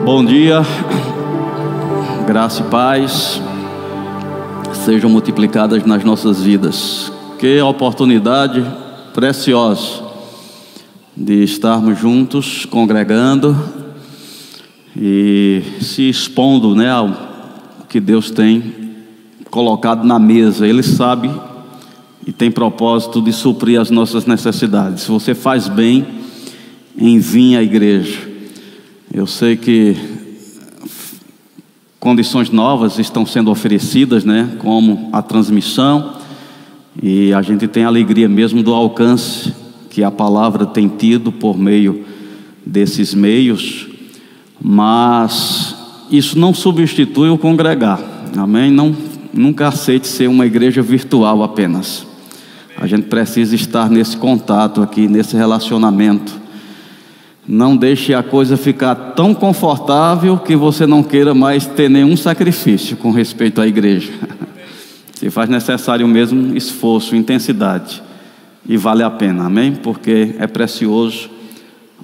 Bom dia, graça e paz sejam multiplicadas nas nossas vidas. Que oportunidade preciosa de estarmos juntos, congregando e se expondo né, ao que Deus tem colocado na mesa. Ele sabe e tem propósito de suprir as nossas necessidades. Você faz bem em vir à igreja, eu sei que condições novas estão sendo oferecidas, né, como a transmissão, e a gente tem alegria mesmo do alcance que a palavra tem tido por meio desses meios, mas isso não substitui o congregar. Amém? Não nunca aceite ser uma igreja virtual apenas. A gente precisa estar nesse contato aqui, nesse relacionamento. Não deixe a coisa ficar tão confortável que você não queira mais ter nenhum sacrifício com respeito à igreja. Se faz necessário o mesmo esforço, intensidade, e vale a pena, amém? Porque é precioso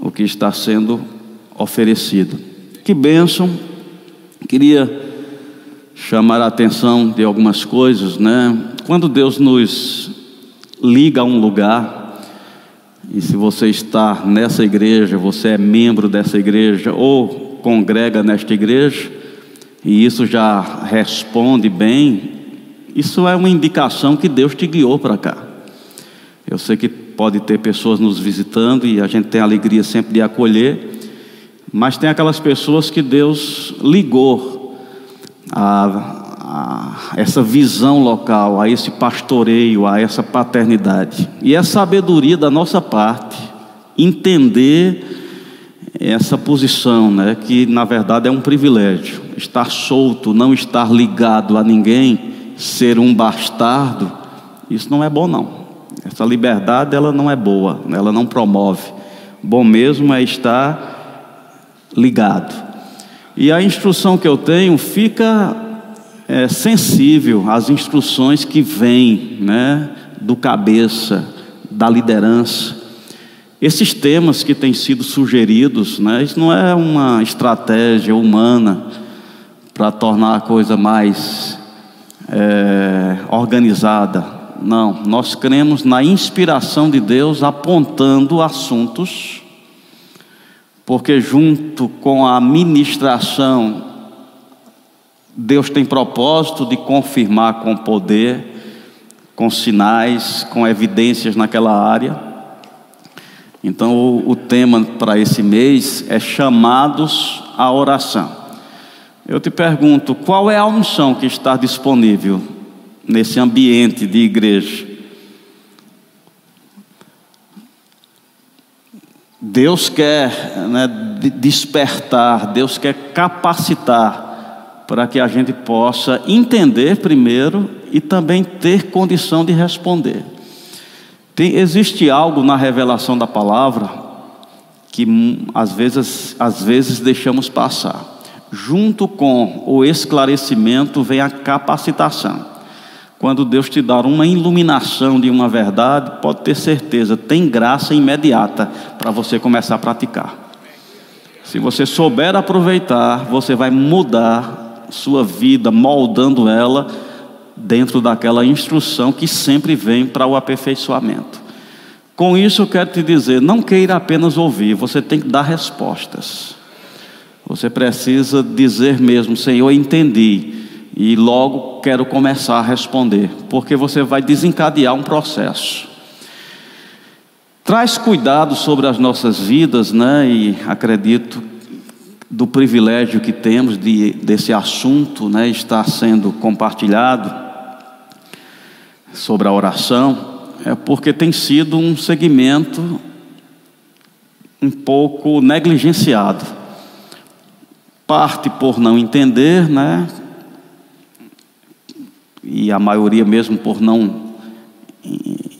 o que está sendo oferecido. Que bênção! Queria chamar a atenção de algumas coisas, né? Quando Deus nos liga a um lugar, e se você está nessa igreja, você é membro dessa igreja ou congrega nesta igreja, e isso já responde bem, isso é uma indicação que Deus te guiou para cá. Eu sei que pode ter pessoas nos visitando e a gente tem a alegria sempre de acolher, mas tem aquelas pessoas que Deus ligou a, essa visão local, a esse pastoreio, a essa paternidade. E é sabedoria da nossa parte entender essa posição, né, que na verdade é um privilégio. Estar solto, não estar ligado a ninguém, ser um bastardo, isso não é bom não. Essa liberdade ela não é boa, ela não promove. Bom mesmo é estar ligado. E a instrução que eu tenho fica é, sensível às instruções que vêm né, do cabeça, da liderança. Esses temas que têm sido sugeridos, né, isso não é uma estratégia humana para tornar a coisa mais é, organizada. Não, nós cremos na inspiração de Deus apontando assuntos, porque junto com a ministração Deus tem propósito de confirmar com poder, com sinais, com evidências naquela área. Então, o, o tema para esse mês é chamados à oração. Eu te pergunto, qual é a unção que está disponível nesse ambiente de igreja? Deus quer né, despertar, Deus quer capacitar para que a gente possa entender primeiro e também ter condição de responder. Tem, existe algo na revelação da palavra que hum, às vezes, às vezes deixamos passar. Junto com o esclarecimento vem a capacitação. Quando Deus te dá uma iluminação de uma verdade, pode ter certeza, tem graça imediata para você começar a praticar. Se você souber aproveitar, você vai mudar sua vida, moldando ela dentro daquela instrução que sempre vem para o aperfeiçoamento. Com isso eu quero te dizer, não queira apenas ouvir, você tem que dar respostas. Você precisa dizer mesmo, Senhor, entendi, e logo quero começar a responder, porque você vai desencadear um processo. Traz cuidado sobre as nossas vidas, né? E acredito do privilégio que temos de, desse assunto né, estar sendo compartilhado sobre a oração, é porque tem sido um segmento um pouco negligenciado. Parte por não entender, né? E a maioria mesmo por não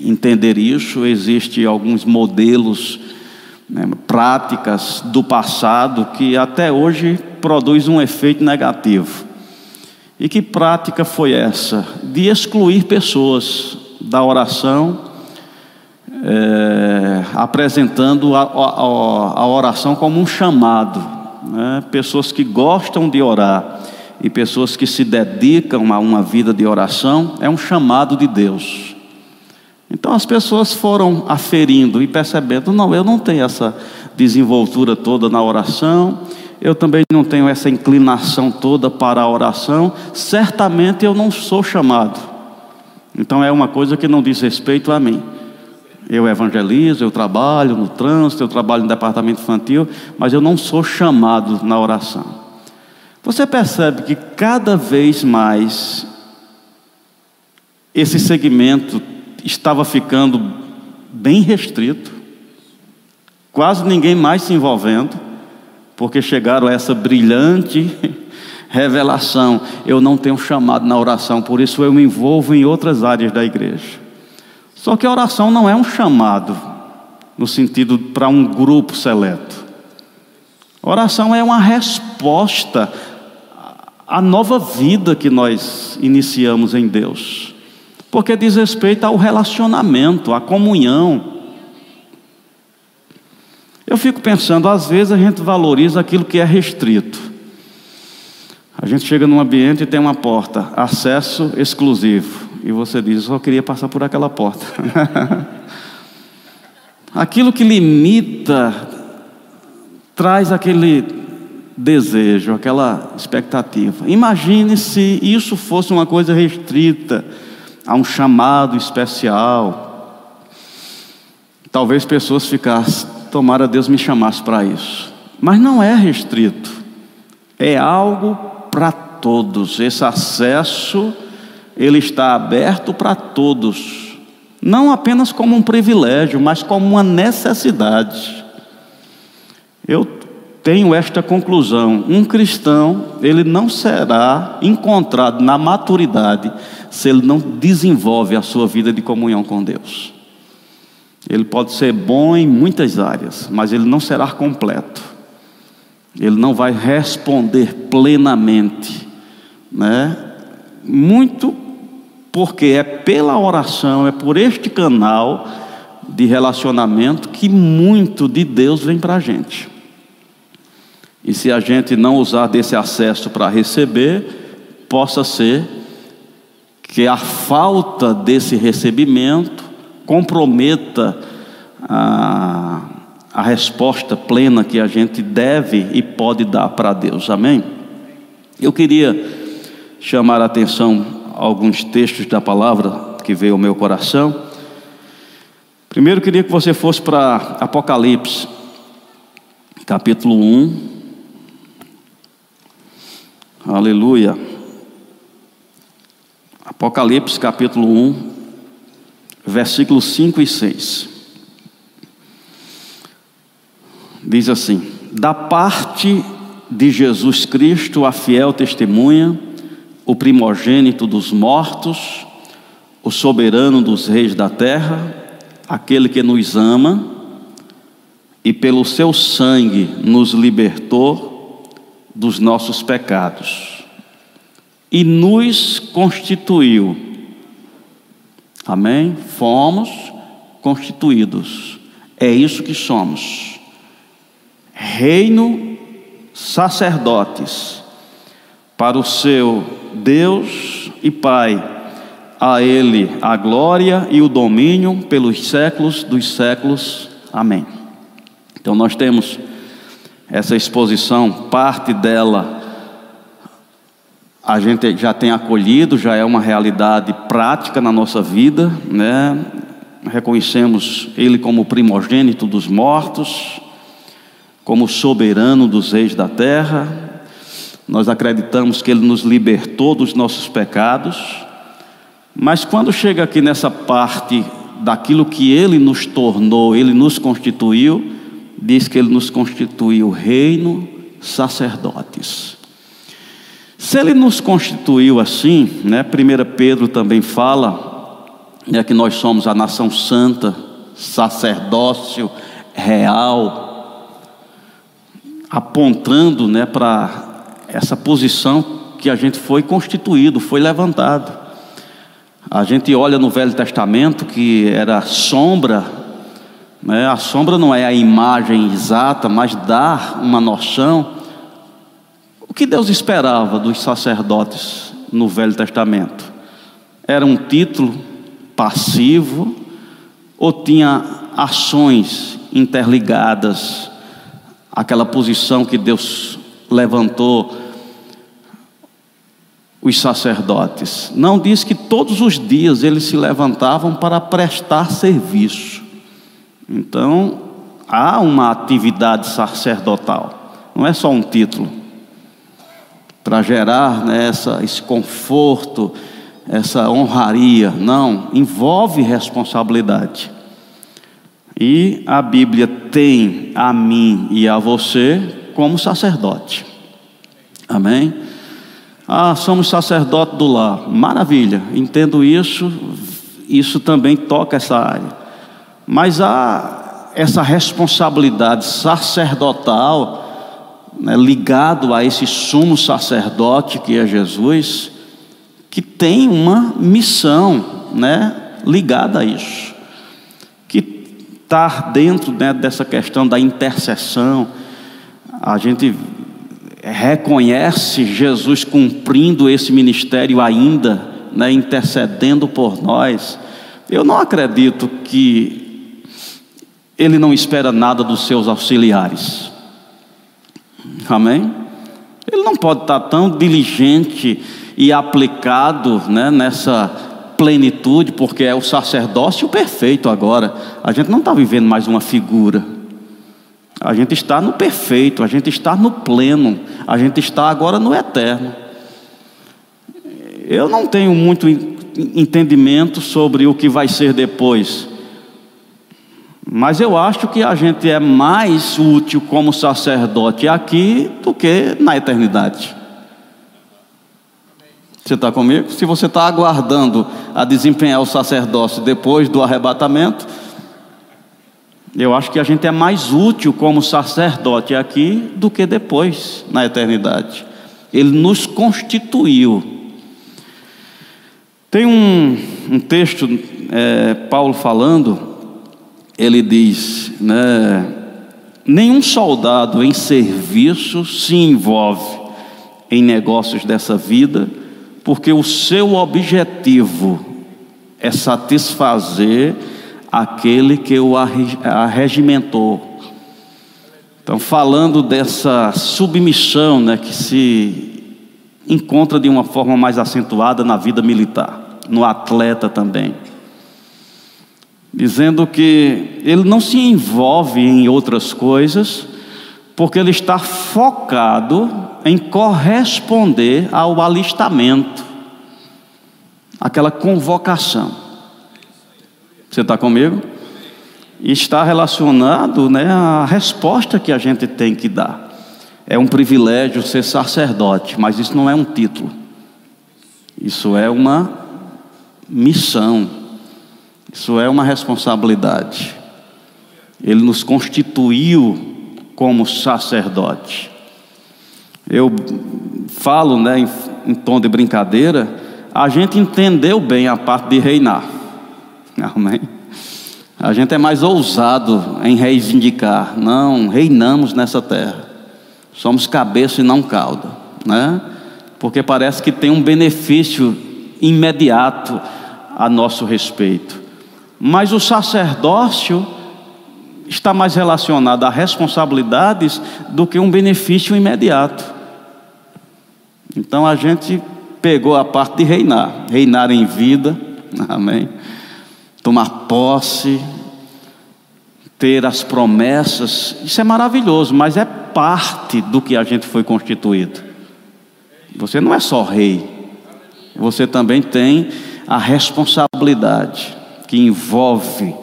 entender isso, existe alguns modelos né, práticas do passado que até hoje produz um efeito negativo. E que prática foi essa? De excluir pessoas da oração, é, apresentando a, a, a oração como um chamado. né? pessoas que gostam de orar e pessoas que se dedicam a uma vida de oração, é um chamado de Deus. Então as pessoas foram aferindo e percebendo: não, eu não tenho essa desenvoltura toda na oração, eu também não tenho essa inclinação toda para a oração, certamente eu não sou chamado. Então é uma coisa que não diz respeito a mim. Eu evangelizo, eu trabalho no trânsito, eu trabalho no departamento infantil, mas eu não sou chamado na oração. Você percebe que cada vez mais esse segmento estava ficando bem restrito, quase ninguém mais se envolvendo, porque chegaram a essa brilhante revelação: eu não tenho chamado na oração, por isso eu me envolvo em outras áreas da igreja. Só que a oração não é um chamado no sentido para um grupo seleto. A oração é uma resposta à nova vida que nós iniciamos em Deus. Porque diz respeito ao relacionamento, à comunhão. Eu fico pensando, às vezes a gente valoriza aquilo que é restrito. A gente chega num ambiente e tem uma porta, acesso exclusivo e você diz: só queria passar por aquela porta. Aquilo que limita traz aquele desejo, aquela expectativa. Imagine se isso fosse uma coisa restrita a um chamado especial. Talvez pessoas ficassem, tomara Deus me chamasse para isso. Mas não é restrito. É algo para todos. Esse acesso ele está aberto para todos, não apenas como um privilégio, mas como uma necessidade. Eu tenho esta conclusão: um cristão, ele não será encontrado na maturidade se ele não desenvolve a sua vida de comunhão com Deus. Ele pode ser bom em muitas áreas, mas ele não será completo. Ele não vai responder plenamente, né? Muito porque é pela oração, é por este canal de relacionamento que muito de Deus vem para a gente. E se a gente não usar desse acesso para receber, possa ser que a falta desse recebimento comprometa a, a resposta plena que a gente deve e pode dar para Deus. Amém? Eu queria chamar a atenção alguns textos da palavra que veio ao meu coração. Primeiro, queria que você fosse para Apocalipse, capítulo 1. Aleluia. Apocalipse, capítulo 1, versículos 5 e 6. Diz assim: Da parte de Jesus Cristo, a fiel testemunha, o primogênito dos mortos, o soberano dos reis da terra, aquele que nos ama e pelo seu sangue nos libertou dos nossos pecados e nos constituiu. Amém? Fomos constituídos. É isso que somos. Reino sacerdotes para o seu Deus e Pai, a Ele a glória e o domínio pelos séculos dos séculos. Amém. Então nós temos essa exposição, parte dela a gente já tem acolhido, já é uma realidade prática na nossa vida, né? Reconhecemos Ele como primogênito dos mortos, como soberano dos reis da terra, nós acreditamos que Ele nos libertou dos nossos pecados, mas quando chega aqui nessa parte daquilo que Ele nos tornou, Ele nos constituiu, diz que Ele nos constituiu reino, sacerdotes. Se Ele nos constituiu assim, né, 1 Pedro também fala né, que nós somos a nação santa, sacerdócio real, apontando né, para essa posição que a gente foi constituído, foi levantado. A gente olha no Velho Testamento que era sombra, né? a sombra não é a imagem exata, mas dá uma noção que Deus esperava dos sacerdotes no Velho Testamento? Era um título passivo ou tinha ações interligadas àquela posição que Deus levantou os sacerdotes? Não diz que todos os dias eles se levantavam para prestar serviço. Então, há uma atividade sacerdotal, não é só um título. Para gerar né, essa, esse conforto, essa honraria, não, envolve responsabilidade. E a Bíblia tem a mim e a você como sacerdote. Amém? Ah, somos sacerdote do lar. Maravilha, entendo isso. Isso também toca essa área. Mas há essa responsabilidade sacerdotal né, ligado a esse sumo sacerdote que é Jesus, que tem uma missão, né, ligada a isso, que está dentro né, dessa questão da intercessão. A gente reconhece Jesus cumprindo esse ministério ainda, né, intercedendo por nós. Eu não acredito que ele não espera nada dos seus auxiliares. Amém? Ele não pode estar tão diligente e aplicado né, nessa plenitude, porque é o sacerdócio perfeito agora. A gente não está vivendo mais uma figura. A gente está no perfeito, a gente está no pleno, a gente está agora no eterno. Eu não tenho muito entendimento sobre o que vai ser depois. Mas eu acho que a gente é mais útil como sacerdote aqui do que na eternidade. Você está comigo? Se você está aguardando a desempenhar o sacerdócio depois do arrebatamento, eu acho que a gente é mais útil como sacerdote aqui do que depois, na eternidade. Ele nos constituiu. Tem um, um texto, é, Paulo falando, ele diz, né, nenhum soldado em serviço se envolve em negócios dessa vida, porque o seu objetivo é satisfazer aquele que o arregimentou. Então, falando dessa submissão né, que se encontra de uma forma mais acentuada na vida militar, no atleta também dizendo que ele não se envolve em outras coisas, porque ele está focado em corresponder ao alistamento, aquela convocação. Você está comigo? está relacionado né, à resposta que a gente tem que dar. É um privilégio ser sacerdote, mas isso não é um título. Isso é uma missão. Isso é uma responsabilidade. Ele nos constituiu como sacerdote. Eu falo, né, em, em tom de brincadeira, a gente entendeu bem a parte de reinar. Amém. A gente é mais ousado em reivindicar. Não, reinamos nessa terra. Somos cabeça e não cauda, né? Porque parece que tem um benefício imediato a nosso respeito. Mas o sacerdócio está mais relacionado a responsabilidades do que um benefício imediato. Então a gente pegou a parte de reinar, reinar em vida, amém. Tomar posse, ter as promessas, isso é maravilhoso, mas é parte do que a gente foi constituído. Você não é só rei, você também tem a responsabilidade que envolve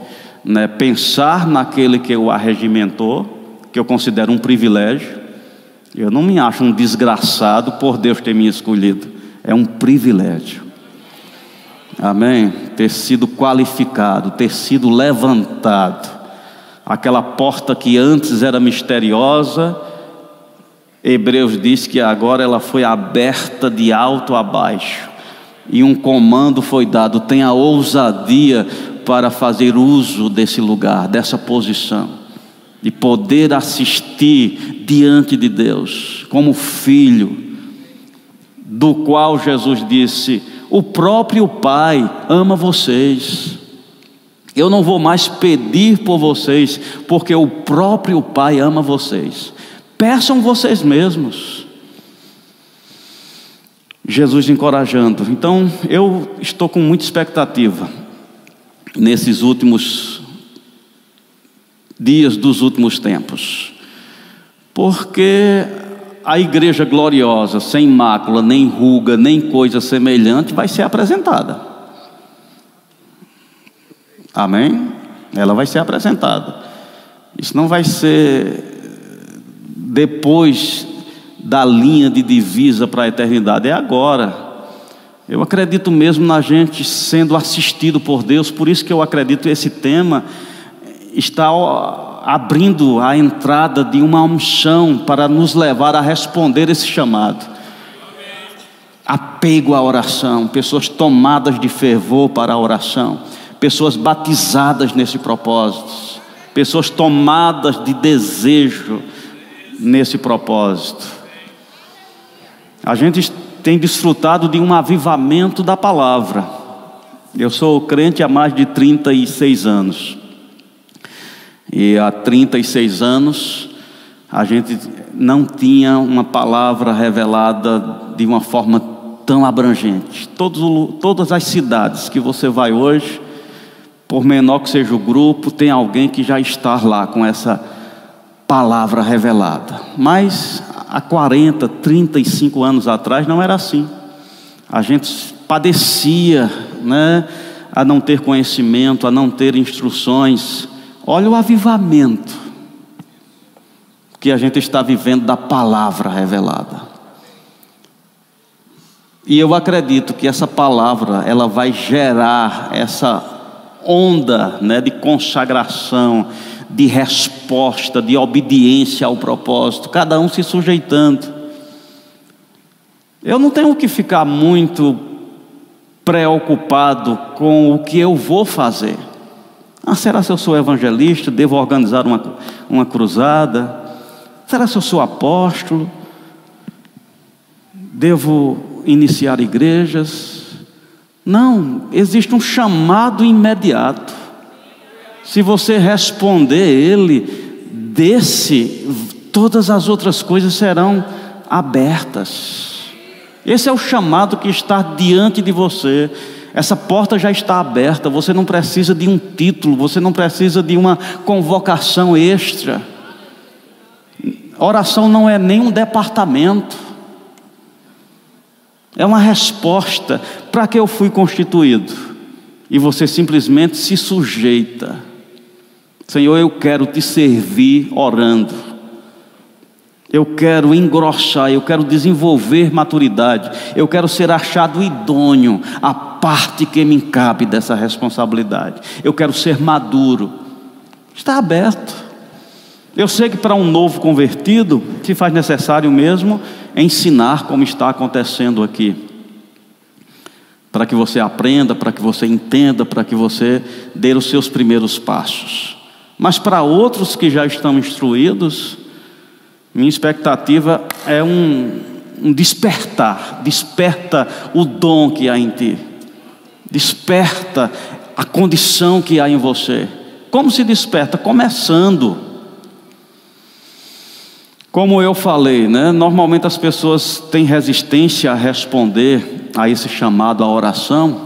né, pensar naquele que o arregimentou, que eu considero um privilégio. Eu não me acho um desgraçado por Deus ter me escolhido, é um privilégio. Amém? Ter sido qualificado, ter sido levantado. Aquela porta que antes era misteriosa, Hebreus diz que agora ela foi aberta de alto a baixo e um comando foi dado: tenha ousadia para fazer uso desse lugar, dessa posição. de poder assistir diante de Deus, como filho, do qual Jesus disse: O próprio Pai ama vocês. Eu não vou mais pedir por vocês, porque o próprio Pai ama vocês. Peçam vocês mesmos. Jesus encorajando. Então, eu estou com muita expectativa nesses últimos dias dos últimos tempos. Porque a igreja gloriosa, sem mácula, nem ruga, nem coisa semelhante, vai ser apresentada. Amém? Ela vai ser apresentada. Isso não vai ser depois da linha de divisa para a eternidade, é agora. Eu acredito mesmo na gente sendo assistido por Deus, por isso que eu acredito que esse tema está abrindo a entrada de uma unção para nos levar a responder esse chamado. Apego à oração, pessoas tomadas de fervor para a oração, pessoas batizadas nesse propósito, pessoas tomadas de desejo nesse propósito. A gente tem desfrutado de um avivamento da palavra. Eu sou crente há mais de 36 anos. E há 36 anos a gente não tinha uma palavra revelada de uma forma tão abrangente. Todos, todas as cidades que você vai hoje, por menor que seja o grupo, tem alguém que já está lá com essa palavra revelada. Mas há 40, 35 anos atrás não era assim. A gente padecia, né, a não ter conhecimento, a não ter instruções. Olha o avivamento que a gente está vivendo da palavra revelada. E eu acredito que essa palavra ela vai gerar essa onda, né, de consagração, de resposta, de obediência ao propósito, cada um se sujeitando. Eu não tenho que ficar muito preocupado com o que eu vou fazer. Ah, será se eu sou evangelista? Devo organizar uma, uma cruzada? Será se eu sou apóstolo? Devo iniciar igrejas? Não, existe um chamado imediato. Se você responder ele, desse, todas as outras coisas serão abertas. Esse é o chamado que está diante de você. Essa porta já está aberta, você não precisa de um título, você não precisa de uma convocação extra. Oração não é nem um departamento, é uma resposta para que eu fui constituído. E você simplesmente se sujeita. Senhor, eu quero te servir orando. Eu quero engrossar, eu quero desenvolver maturidade, eu quero ser achado idôneo, a parte que me cabe dessa responsabilidade. Eu quero ser maduro. Está aberto. Eu sei que para um novo convertido se faz necessário mesmo ensinar como está acontecendo aqui. Para que você aprenda, para que você entenda, para que você dê os seus primeiros passos. Mas para outros que já estão instruídos, minha expectativa é um, um despertar, desperta o dom que há em ti, desperta a condição que há em você. Como se desperta? Começando. Como eu falei, né? Normalmente as pessoas têm resistência a responder a esse chamado à oração,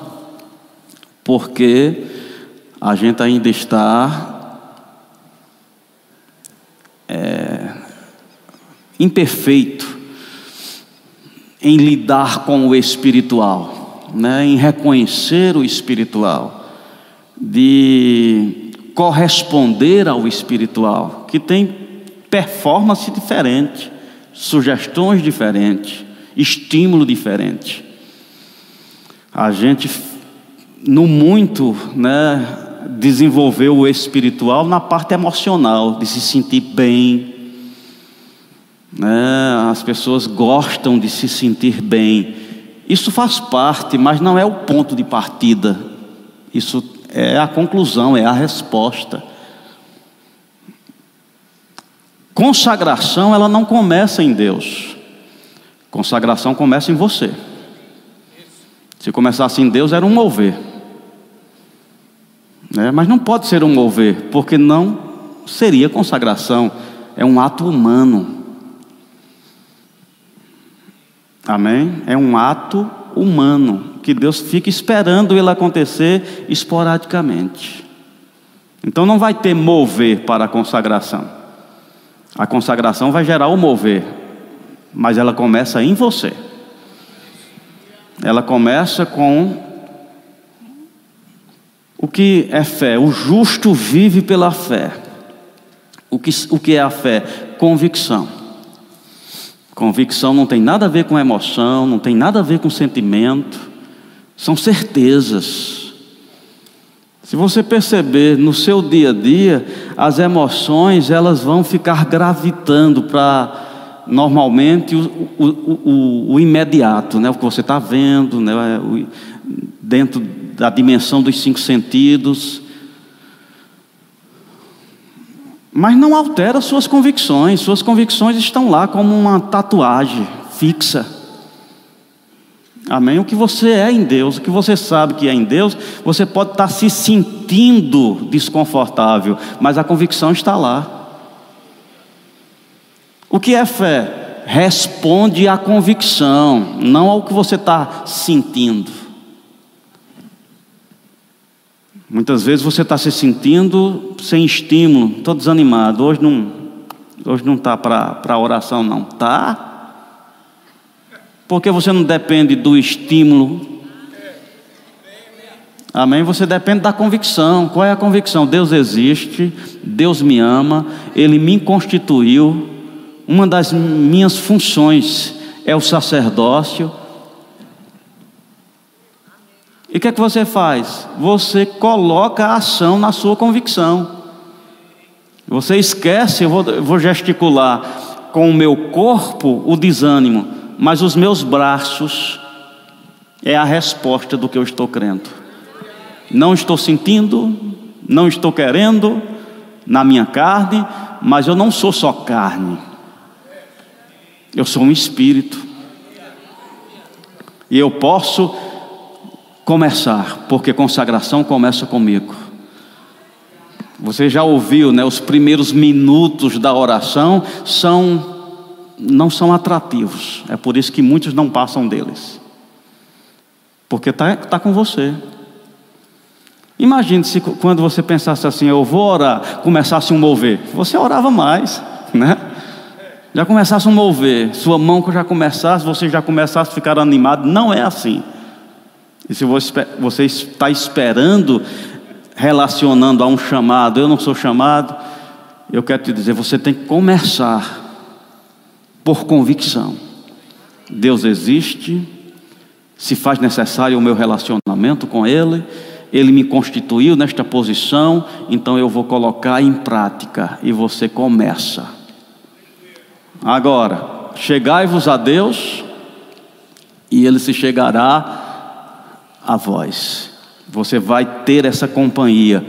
porque a gente ainda está imperfeito em lidar com o espiritual, né, em reconhecer o espiritual, de corresponder ao espiritual, que tem performance diferente, sugestões diferentes, estímulo diferente. A gente, no muito, né, desenvolveu o espiritual na parte emocional, de se sentir bem, né? as pessoas gostam de se sentir bem. Isso faz parte, mas não é o ponto de partida. Isso é a conclusão, é a resposta. Consagração, ela não começa em Deus. Consagração começa em você. Se começasse em Deus, era um mover. Né? Mas não pode ser um mover, porque não seria consagração, é um ato humano. Amém? É um ato humano que Deus fica esperando ele acontecer esporadicamente. Então não vai ter mover para a consagração. A consagração vai gerar o mover, mas ela começa em você. Ela começa com o que é fé? O justo vive pela fé. O que, o que é a fé? Convicção. Convicção não tem nada a ver com emoção, não tem nada a ver com sentimento, são certezas. Se você perceber no seu dia a dia, as emoções elas vão ficar gravitando para normalmente o, o, o, o, imediato, né? o que você está vendo, né? Dentro da dimensão dos cinco sentidos. Mas não altera suas convicções, suas convicções estão lá como uma tatuagem fixa. Amém? O que você é em Deus, o que você sabe que é em Deus, você pode estar se sentindo desconfortável, mas a convicção está lá. O que é fé? Responde à convicção, não ao que você está sentindo. Muitas vezes você está se sentindo sem estímulo, estou desanimado. Hoje não hoje não está para oração, não. Tá? Porque você não depende do estímulo. Amém? Você depende da convicção. Qual é a convicção? Deus existe, Deus me ama, Ele me constituiu. Uma das minhas funções é o sacerdócio. E o que é que você faz? Você coloca a ação na sua convicção. Você esquece, eu vou, eu vou gesticular com o meu corpo o desânimo, mas os meus braços é a resposta do que eu estou crendo. Não estou sentindo, não estou querendo na minha carne, mas eu não sou só carne. Eu sou um espírito. E eu posso começar, porque consagração começa comigo. Você já ouviu, né? Os primeiros minutos da oração são não são atrativos. É por isso que muitos não passam deles. Porque está tá com você. Imagine se quando você pensasse assim, eu vou orar, começasse um mover. Você orava mais, né? Já começasse um mover, sua mão já começasse, você já começasse a ficar animado. Não é assim. E se você está esperando, relacionando a um chamado, eu não sou chamado, eu quero te dizer, você tem que começar por convicção. Deus existe, se faz necessário o meu relacionamento com Ele, Ele me constituiu nesta posição, então eu vou colocar em prática e você começa. Agora, chegai-vos a Deus e Ele se chegará a voz. Você vai ter essa companhia.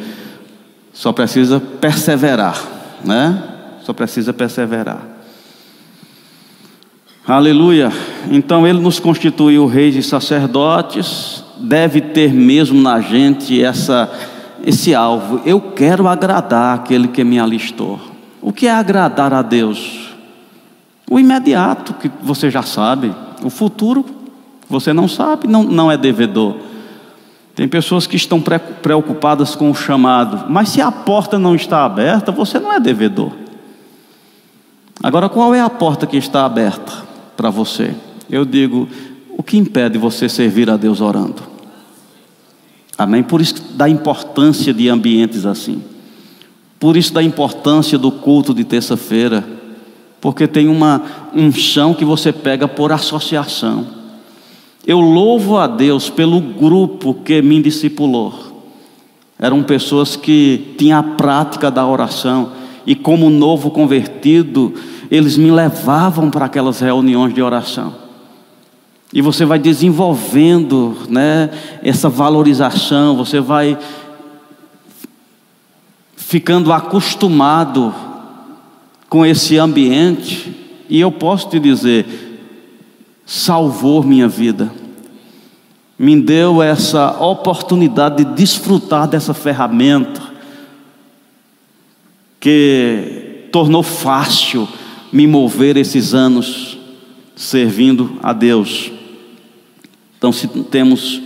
Só precisa perseverar, né? Só precisa perseverar. Aleluia. Então ele nos constituiu reis e sacerdotes, deve ter mesmo na gente essa esse alvo. Eu quero agradar aquele que me alistou. O que é agradar a Deus? O imediato que você já sabe, o futuro você não sabe, não, não é devedor. Tem pessoas que estão preocupadas com o chamado, mas se a porta não está aberta, você não é devedor. Agora, qual é a porta que está aberta para você? Eu digo, o que impede você servir a Deus orando? Amém? Por isso da importância de ambientes assim. Por isso da importância do culto de terça-feira. Porque tem uma um chão que você pega por associação. Eu louvo a Deus pelo grupo que me discipulou. Eram pessoas que tinham a prática da oração e como novo convertido, eles me levavam para aquelas reuniões de oração. E você vai desenvolvendo, né, essa valorização, você vai ficando acostumado com esse ambiente, e eu posso te dizer, salvou minha vida, me deu essa oportunidade de desfrutar dessa ferramenta, que tornou fácil me mover esses anos servindo a Deus. Então, se temos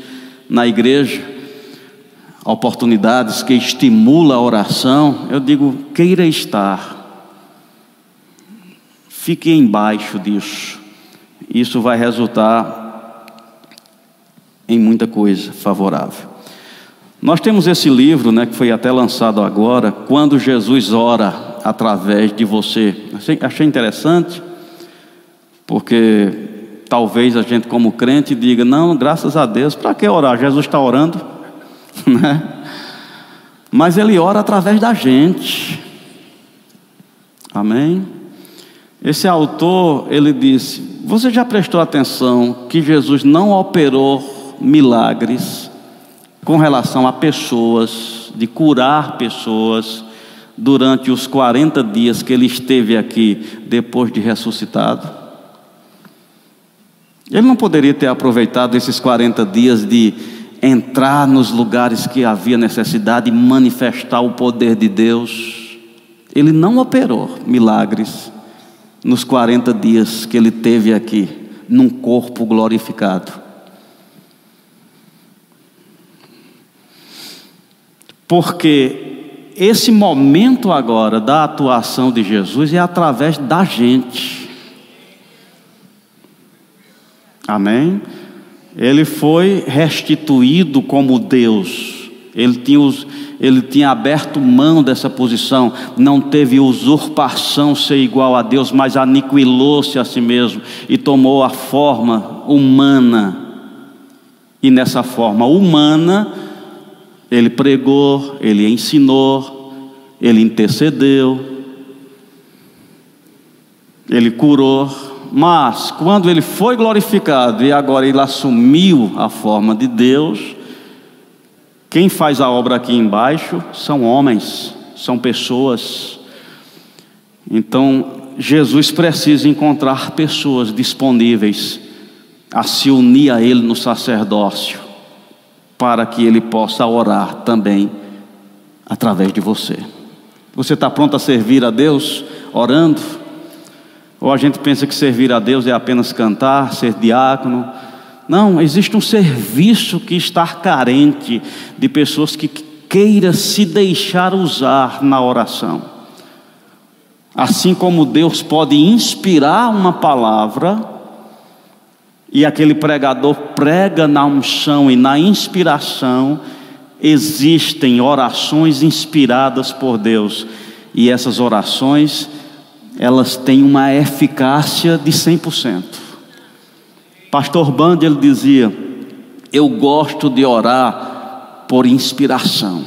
na igreja oportunidades que estimulam a oração, eu digo, queira estar. Fique embaixo disso. Isso vai resultar em muita coisa favorável. Nós temos esse livro, né, que foi até lançado agora, quando Jesus ora através de você. Achei, interessante, porque talvez a gente como crente diga, não, graças a Deus, para que orar? Jesus está orando, né? Mas ele ora através da gente. Amém? Esse autor, ele disse: Você já prestou atenção que Jesus não operou milagres com relação a pessoas, de curar pessoas, durante os 40 dias que ele esteve aqui depois de ressuscitado? Ele não poderia ter aproveitado esses 40 dias de entrar nos lugares que havia necessidade e manifestar o poder de Deus. Ele não operou milagres nos 40 dias que ele teve aqui, num corpo glorificado. Porque esse momento agora da atuação de Jesus é através da gente. Amém? Ele foi restituído como Deus. Ele tinha, ele tinha aberto mão dessa posição, não teve usurpação ser igual a Deus, mas aniquilou-se a si mesmo e tomou a forma humana. E nessa forma humana, ele pregou, ele ensinou, ele intercedeu, ele curou, mas quando ele foi glorificado e agora ele assumiu a forma de Deus, quem faz a obra aqui embaixo são homens, são pessoas. Então, Jesus precisa encontrar pessoas disponíveis a se unir a Ele no sacerdócio para que Ele possa orar também através de você. Você está pronto a servir a Deus orando? Ou a gente pensa que servir a Deus é apenas cantar, ser diácono? Não, existe um serviço que está carente de pessoas que queira se deixar usar na oração. Assim como Deus pode inspirar uma palavra, e aquele pregador prega na unção e na inspiração, existem orações inspiradas por Deus, e essas orações, elas têm uma eficácia de 100%. Pastor Band ele dizia: "Eu gosto de orar por inspiração".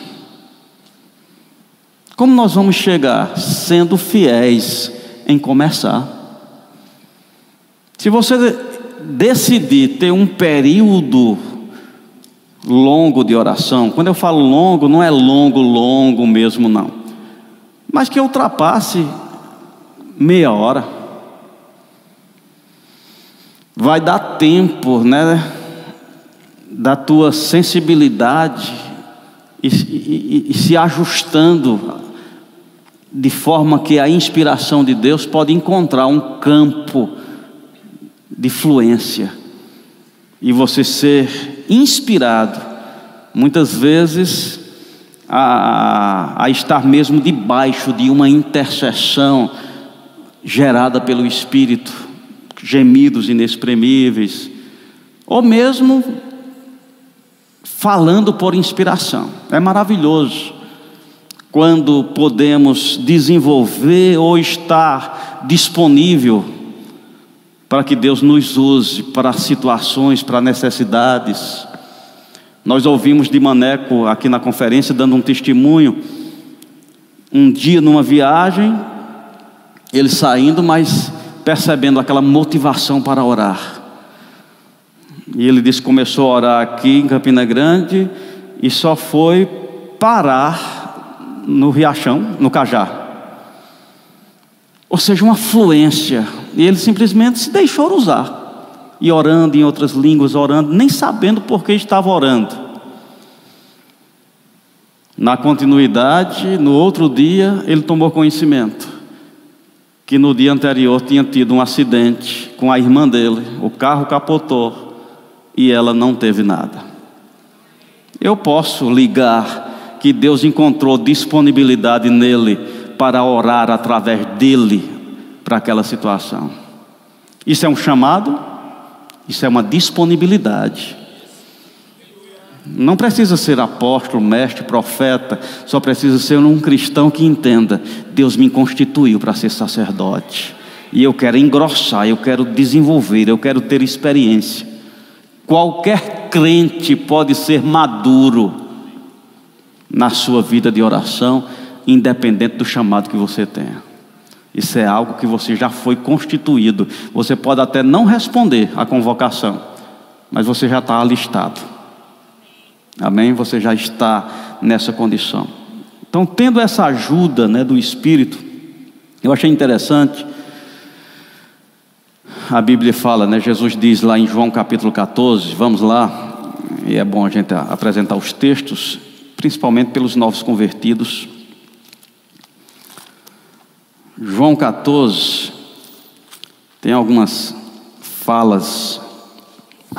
Como nós vamos chegar sendo fiéis em começar? Se você decidir ter um período longo de oração, quando eu falo longo, não é longo, longo mesmo, não, mas que ultrapasse meia hora. Vai dar tempo, né, da tua sensibilidade e, e, e se ajustando de forma que a inspiração de Deus pode encontrar um campo de fluência e você ser inspirado, muitas vezes, a, a estar mesmo debaixo de uma intercessão gerada pelo Espírito, gemidos inexprimíveis, ou mesmo falando por inspiração. É maravilhoso quando podemos desenvolver ou estar disponível para que Deus nos use para situações, para necessidades. Nós ouvimos de Maneco aqui na conferência dando um testemunho. Um dia numa viagem, ele saindo, mas percebendo aquela motivação para orar. E ele disse começou a orar aqui em Campina Grande e só foi parar no Riachão, no Cajá. ou seja, uma fluência, e ele simplesmente se deixou usar, e orando em outras línguas, orando, nem sabendo por que estava orando. Na continuidade, no outro dia, ele tomou conhecimento que no dia anterior tinha tido um acidente com a irmã dele, o carro capotou e ela não teve nada. Eu posso ligar que Deus encontrou disponibilidade nele para orar através dele para aquela situação. Isso é um chamado, isso é uma disponibilidade. Não precisa ser apóstolo, mestre, profeta, só precisa ser um cristão que entenda: Deus me constituiu para ser sacerdote, e eu quero engrossar, eu quero desenvolver, eu quero ter experiência. Qualquer crente pode ser maduro na sua vida de oração, independente do chamado que você tenha. Isso é algo que você já foi constituído. Você pode até não responder à convocação, mas você já está alistado. Amém? Você já está nessa condição. Então, tendo essa ajuda né, do Espírito, eu achei interessante. A Bíblia fala, né? Jesus diz lá em João capítulo 14, vamos lá, e é bom a gente apresentar os textos, principalmente pelos novos convertidos. João 14 tem algumas falas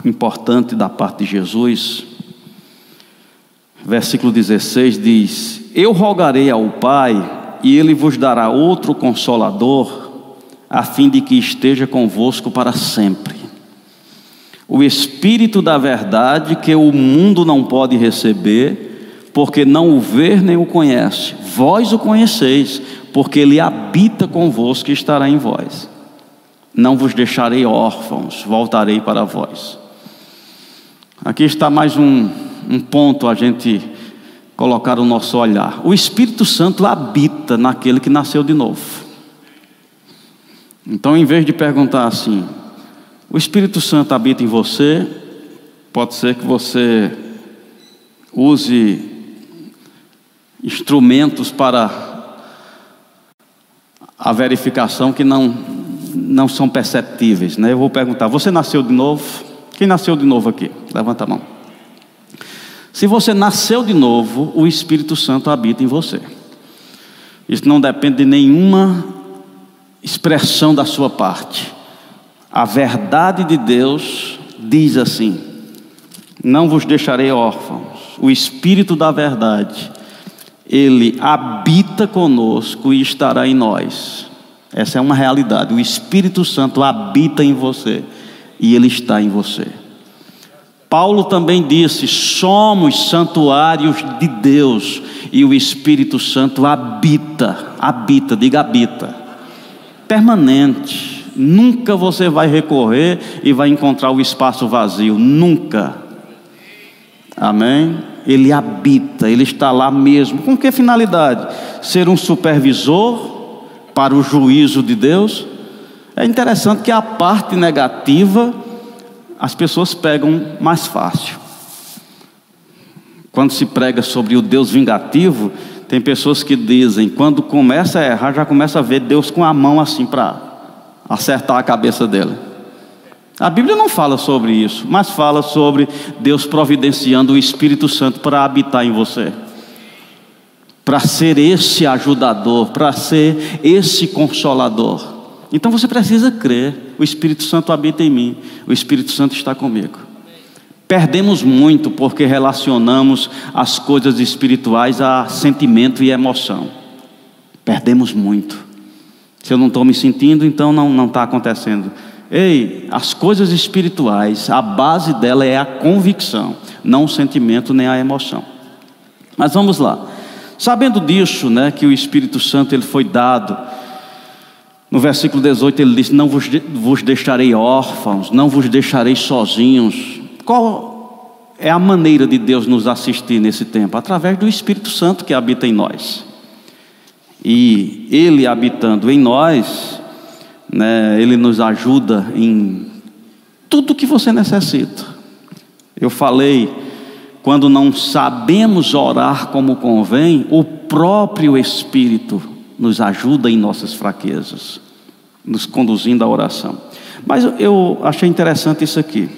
importantes da parte de Jesus. Versículo 16 diz: Eu rogarei ao Pai, e ele vos dará outro consolador, a fim de que esteja convosco para sempre. O Espírito da Verdade, que o mundo não pode receber, porque não o vê nem o conhece. Vós o conheceis, porque ele habita convosco e estará em vós. Não vos deixarei órfãos, voltarei para vós. Aqui está mais um um ponto a gente colocar o nosso olhar. O Espírito Santo habita naquele que nasceu de novo. Então, em vez de perguntar assim, o Espírito Santo habita em você, pode ser que você use instrumentos para a verificação que não, não são perceptíveis. Né? Eu vou perguntar: você nasceu de novo? Quem nasceu de novo aqui? Levanta a mão. Se você nasceu de novo, o Espírito Santo habita em você. Isso não depende de nenhuma expressão da sua parte. A verdade de Deus diz assim: Não vos deixarei órfãos. O Espírito da verdade, ele habita conosco e estará em nós. Essa é uma realidade. O Espírito Santo habita em você e ele está em você. Paulo também disse: somos santuários de Deus e o Espírito Santo habita, habita, diga habita, permanente. Nunca você vai recorrer e vai encontrar o espaço vazio, nunca. Amém? Ele habita, ele está lá mesmo. Com que finalidade? Ser um supervisor para o juízo de Deus? É interessante que a parte negativa as pessoas pegam mais fácil. Quando se prega sobre o Deus vingativo, tem pessoas que dizem, quando começa a errar, já começa a ver Deus com a mão assim para acertar a cabeça dele. A Bíblia não fala sobre isso, mas fala sobre Deus providenciando o Espírito Santo para habitar em você, para ser esse ajudador, para ser esse consolador. Então você precisa crer: o Espírito Santo habita em mim, o Espírito Santo está comigo. Perdemos muito porque relacionamos as coisas espirituais a sentimento e emoção. Perdemos muito. Se eu não estou me sentindo, então não está acontecendo. Ei, as coisas espirituais, a base dela é a convicção, não o sentimento nem a emoção. Mas vamos lá. Sabendo disso, né, que o Espírito Santo ele foi dado no versículo 18 ele diz: Não vos, vos deixarei órfãos, não vos deixarei sozinhos. Qual é a maneira de Deus nos assistir nesse tempo? Através do Espírito Santo que habita em nós. E Ele habitando em nós, né, Ele nos ajuda em tudo que você necessita. Eu falei, quando não sabemos orar como convém, o próprio Espírito nos ajuda em nossas fraquezas, nos conduzindo à oração. Mas eu achei interessante isso aqui.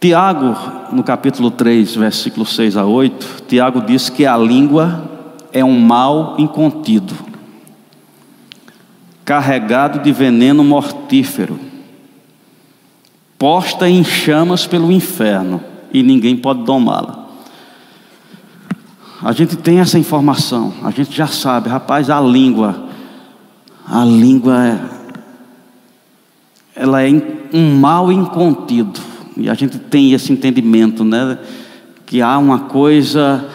Tiago, no capítulo 3, versículo 6 a 8, Tiago diz que a língua é um mal incontido, carregado de veneno mortífero, posta em chamas pelo inferno, e ninguém pode domá-la. A gente tem essa informação, a gente já sabe, rapaz, a língua, a língua é, ela é um mal incontido. E a gente tem esse entendimento, né? Que há uma coisa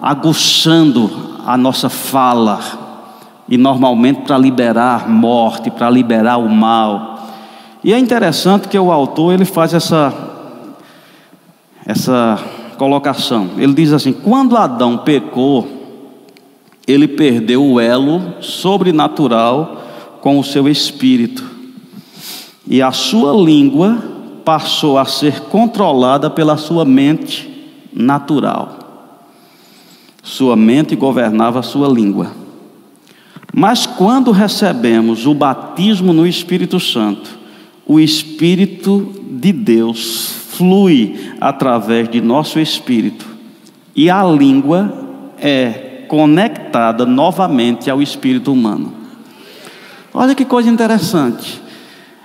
aguçando a nossa fala, e normalmente para liberar morte, para liberar o mal. E é interessante que o autor ele faz essa essa colocação. Ele diz assim: quando Adão pecou, ele perdeu o elo sobrenatural com o seu espírito, e a sua língua passou a ser controlada pela sua mente natural. Sua mente governava a sua língua. Mas quando recebemos o batismo no Espírito Santo, o Espírito de Deus flui através de nosso espírito e a língua é conectada novamente ao espírito humano. Olha que coisa interessante.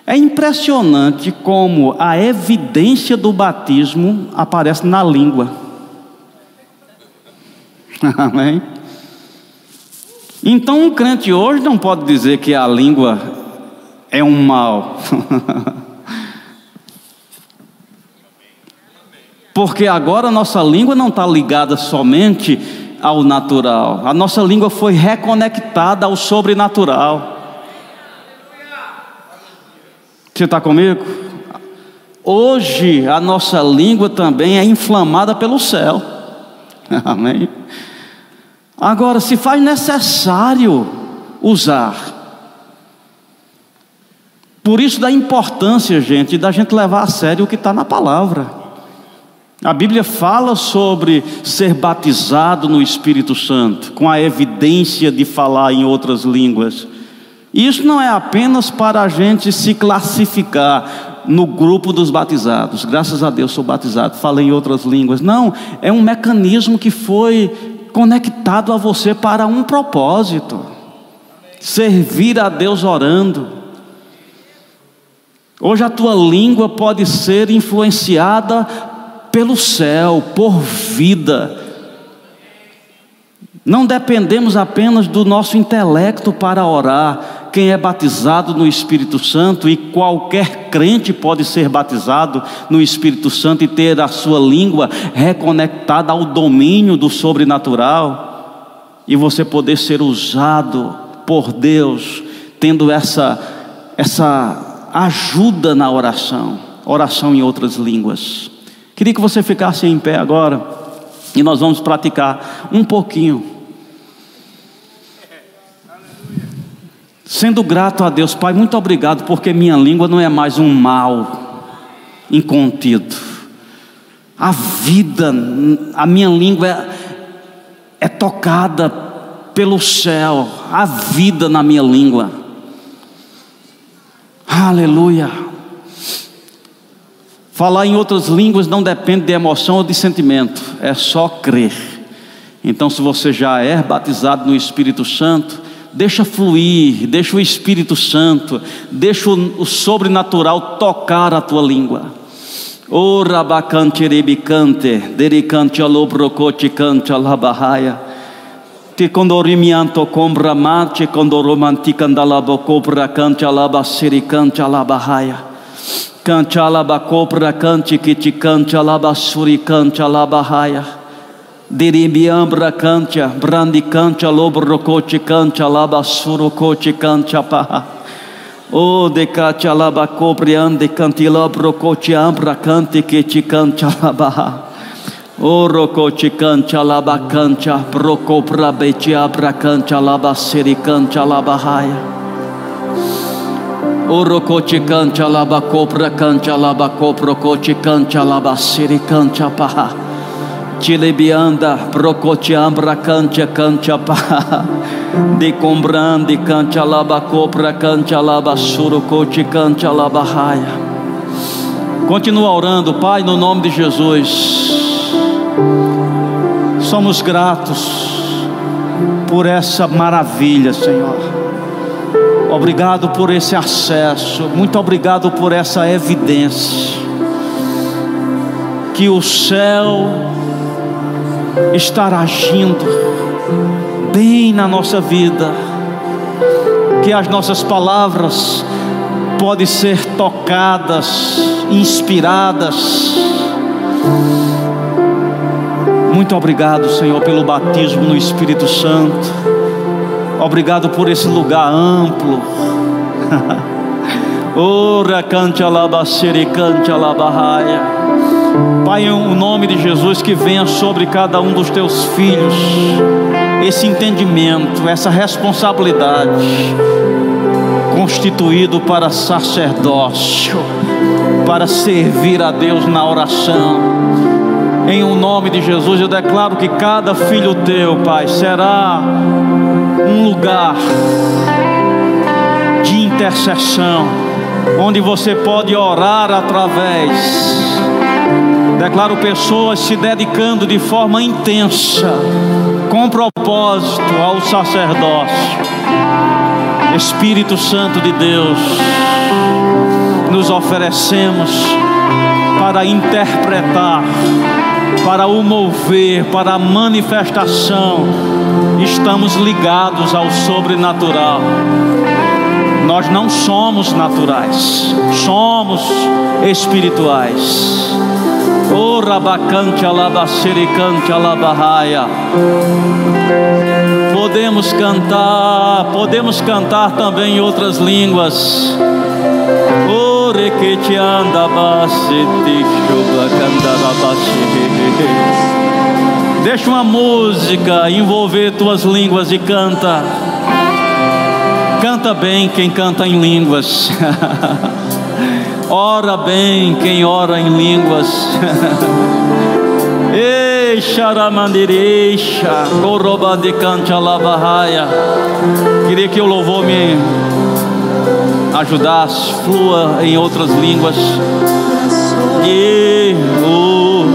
É impressionante como a evidência do batismo aparece na língua. Amém? Então, um crente hoje não pode dizer que a língua é um mal. Porque agora a nossa língua não está ligada somente ao natural, a nossa língua foi reconectada ao sobrenatural. Você está comigo? Hoje a nossa língua também é inflamada pelo céu. Amém? Agora, se faz necessário usar. Por isso da importância, gente, da gente levar a sério o que está na palavra. A Bíblia fala sobre ser batizado no Espírito Santo, com a evidência de falar em outras línguas. E isso não é apenas para a gente se classificar no grupo dos batizados. Graças a Deus sou batizado, falei em outras línguas. Não, é um mecanismo que foi conectado a você para um propósito: servir a Deus orando. Hoje a tua língua pode ser influenciada pelo céu, por vida. Não dependemos apenas do nosso intelecto para orar, quem é batizado no Espírito Santo, e qualquer crente pode ser batizado no Espírito Santo e ter a sua língua reconectada ao domínio do sobrenatural, e você poder ser usado por Deus, tendo essa, essa ajuda na oração, oração em outras línguas. Queria que você ficasse em pé agora, e nós vamos praticar um pouquinho Sendo grato a Deus, Pai, muito obrigado, porque minha língua não é mais um mal incontido. A vida, a minha língua é, é tocada pelo céu, a vida na minha língua. Aleluia. Falar em outras línguas não depende de emoção ou de sentimento, é só crer. Então, se você já é batizado no Espírito Santo, deixa fluir, deixa o Espírito Santo, deixa o, o sobrenatural tocar a tua língua. Ora bacante rebicante, dericante alobrocote cante alabahaya. Te condorimianto combra mate, condoromantica andalabo cobra cante alabasiri cante alabahaya. Cante alabacobra cante que te cante alabasuri cante alabahaya. Diribiambra cantia, brandi cantia, lobro coche cantia, laba suro coche cantia paha. O de catia laba copriande canti lobro coche ambra canti che ci cantia laba. O cantia laba cantia, broco brabeci abra cantia laba siri cantia laba haia. O rocoche cantia laba copra cantia laba copro coche cantia laba siri cantia paha. Chilebianda, Procotiambra, Cantia, Cantia, Pa, de Combrande, Cantia, Laba, Copra, Cantia, Laba, Surucote, Cantia, Laba, Raia. Continua orando, Pai, no nome de Jesus. Somos gratos por essa maravilha, Senhor. Obrigado por esse acesso, muito obrigado por essa evidência. Que o céu estar agindo bem na nossa vida, que as nossas palavras podem ser tocadas, inspiradas. Muito obrigado, Senhor, pelo batismo no Espírito Santo. Obrigado por esse lugar amplo. Ora cante alabacere, cante alabarraia. Pai, em o nome de Jesus que venha sobre cada um dos teus filhos esse entendimento, essa responsabilidade constituído para sacerdócio, para servir a Deus na oração. Em o nome de Jesus eu declaro que cada filho teu, Pai, será um lugar de intercessão, onde você pode orar através Declaro pessoas se dedicando de forma intensa, com propósito ao sacerdócio. Espírito Santo de Deus, nos oferecemos para interpretar, para o mover, para a manifestação. Estamos ligados ao sobrenatural. Nós não somos naturais, somos espirituais. O rabacante alabacericante alabarraia. Podemos cantar, podemos cantar também em outras línguas. Requete anda Deixa uma música envolver tuas línguas e canta. Canta bem quem canta em línguas. Ora bem quem ora em línguas. Xaramandireixa, Corobandicante Alabarraia. Queria que o louvor me ajudasse, flua em outras línguas. E o